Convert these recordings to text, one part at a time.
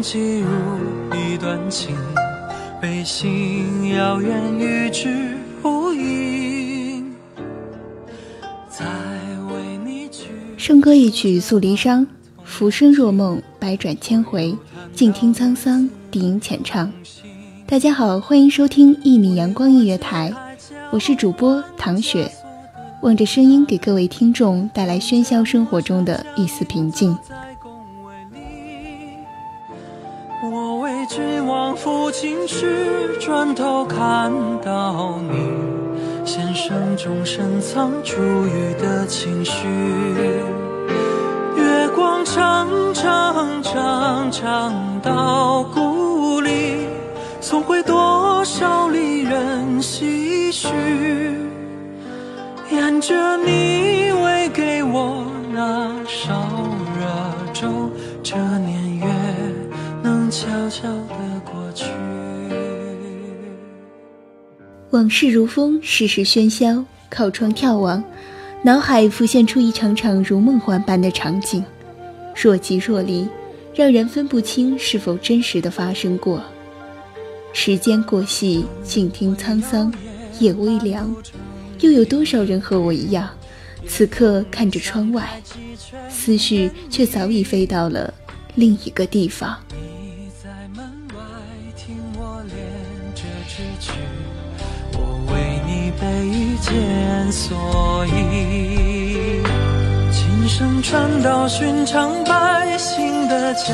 寄入一段情，背信遥远与之无影。再为你去。笙歌一曲诉离殇，浮生若梦，百转千回，静听沧桑，低吟浅唱。大家好，欢迎收听一米阳光音乐台，我是主播唐雪，望着声音给各位听众带来喧嚣生活中的一丝平静。王抚琴时，转头看到你，弦声中深藏珠玉的情绪。月光长长长长到故里，送回多少离人唏嘘。沿着你往事如风，世事喧嚣。靠窗眺望，脑海浮现出一场场如梦幻般的场景，若即若离，让人分不清是否真实的发生过。时间过隙，静听沧桑，夜微凉。又有多少人和我一样，此刻看着窗外，思绪却早已飞到了另一个地方。一件所以，琴声传到寻常百姓的家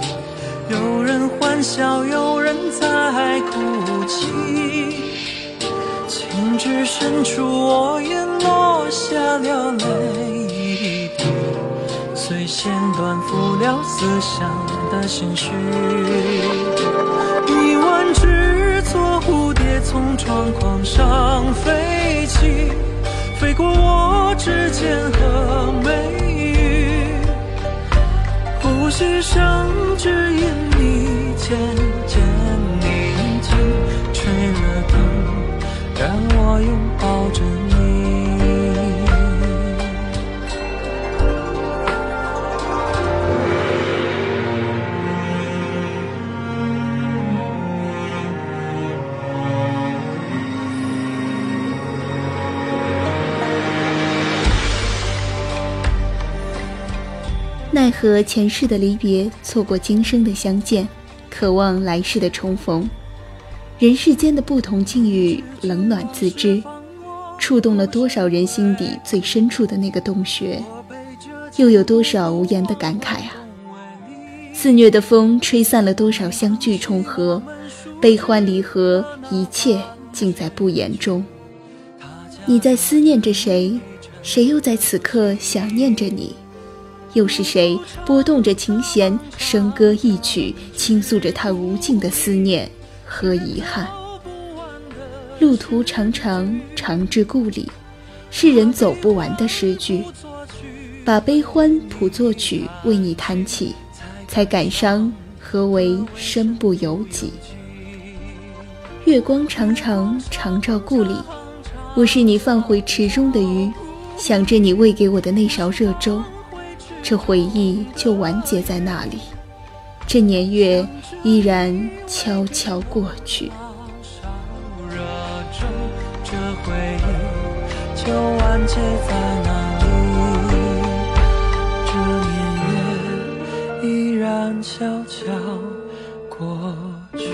里，有人欢笑，有人在哭泣。情至深处，我也落下了泪一滴，随弦断付了思乡的心绪。从窗框上飞起，飞过我指尖和眉宇，呼吸声只和前世的离别，错过今生的相见，渴望来世的重逢。人世间的不同境遇，冷暖自知，触动了多少人心底最深处的那个洞穴，又有多少无言的感慨啊！肆虐的风吹散了多少相聚重合，悲欢离合，一切尽在不言中。你在思念着谁？谁又在此刻想念着你？又是谁拨动着琴弦，笙歌一曲，倾诉着他无尽的思念和遗憾？路途长长，长至故里，是人走不完的诗句。把悲欢谱作曲，为你弹起，才感伤何为身不由己。月光长长，长照故里，我是你放回池中的鱼，想着你喂给我的那勺热粥。这回忆就完结在那里，这年月依然悄悄过去。热中，这回忆就完结在哪里？这年月依然悄悄过去。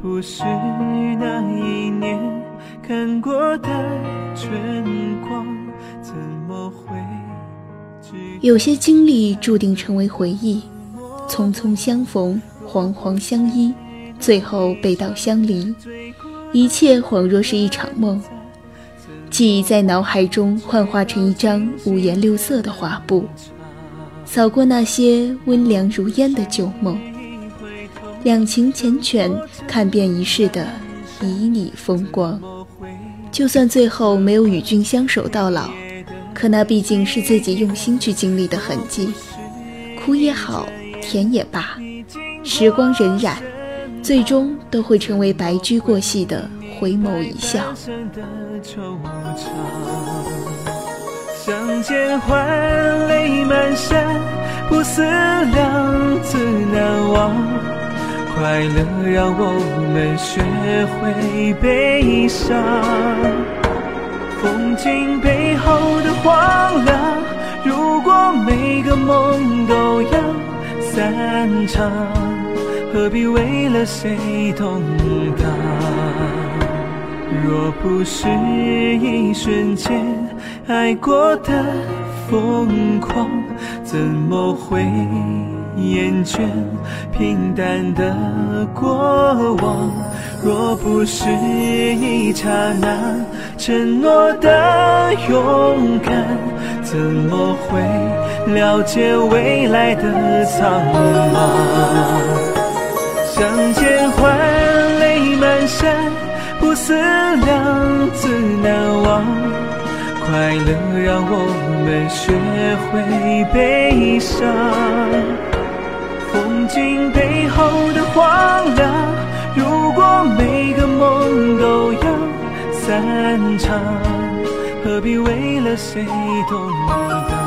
不是那一年看过的春光，怎么会有些经历注定成为回忆，匆匆相逢，惶惶相依，最后背道相离，一切恍若是一场梦。记忆在脑海中幻化成一张五颜六色的画布，扫过那些温凉如烟的旧梦。两情缱绻，看遍一世的旖旎风光。就算最后没有与君相守到老，可那毕竟是自己用心去经历的痕迹。苦也好，甜也罢，时光荏苒，最终都会成为白驹过隙的回眸一笑。相见欢，泪满衫，不思量，自难忘。快乐让我们学会悲伤，风景背后的荒凉。如果每个梦都要散场，何必为了谁动荡？若不是一瞬间爱过的疯狂，怎么会？厌倦平淡的过往，若不是一刹那承诺的勇敢，怎么会了解未来的苍茫？相见欢，泪满衫，不思量，自难忘。快乐让我们学会悲伤。风景背后的荒凉，如果每个梦都要散场，何必为了谁动荡？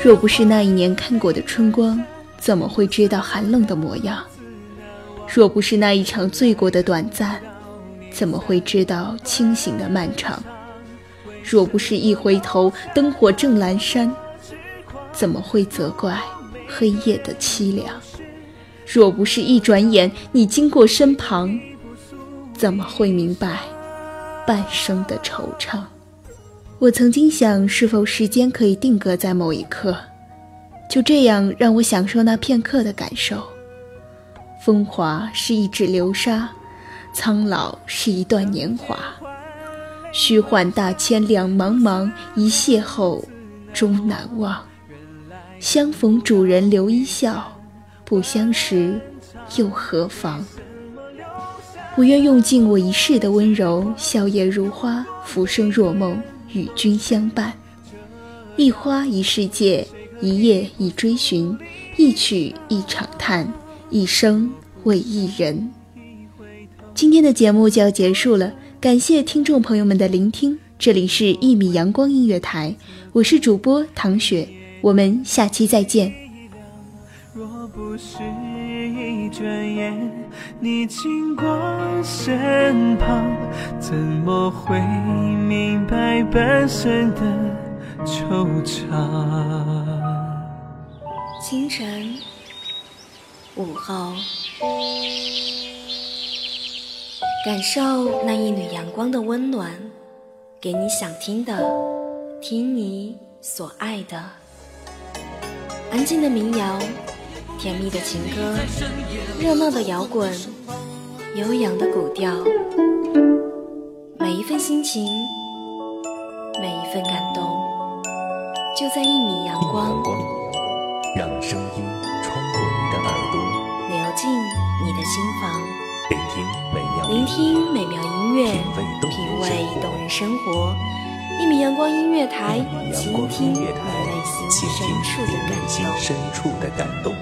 若不是那一年看过的春光，怎么会知道寒冷的模样？若不是那一场醉过的短暂，怎么会知道清醒的漫长？若不是一回头，灯火正阑珊，怎么会责怪？黑夜的凄凉，若不是一转眼你经过身旁，怎么会明白半生的惆怅？我曾经想，是否时间可以定格在某一刻，就这样让我享受那片刻的感受。风华是一指流沙，苍老是一段年华，虚幻大千两茫茫，一邂逅终难忘。相逢主人留一笑，不相识又何妨？我愿用尽我一世的温柔，笑靥如花，浮生若梦，与君相伴。一花一世界，一叶一追寻，一曲一场叹，一生为一人。今天的节目就要结束了，感谢听众朋友们的聆听。这里是《一米阳光音乐台》，我是主播唐雪。我们下期再见。若不是一转眼你经过身旁，怎么会明白半生的惆怅？清晨，午后，感受那一缕阳光的温暖，给你想听的。听你所爱的。安静的民谣，甜蜜的情歌，热闹的摇滚，悠扬的古调。每一份心情，每一份感动，就在一米阳光。让声音穿过你的耳朵，流进你的心房。聆听美妙，聆听美妙音乐，品味动人生活。一米阳光音乐台，倾听你内心深处的感动。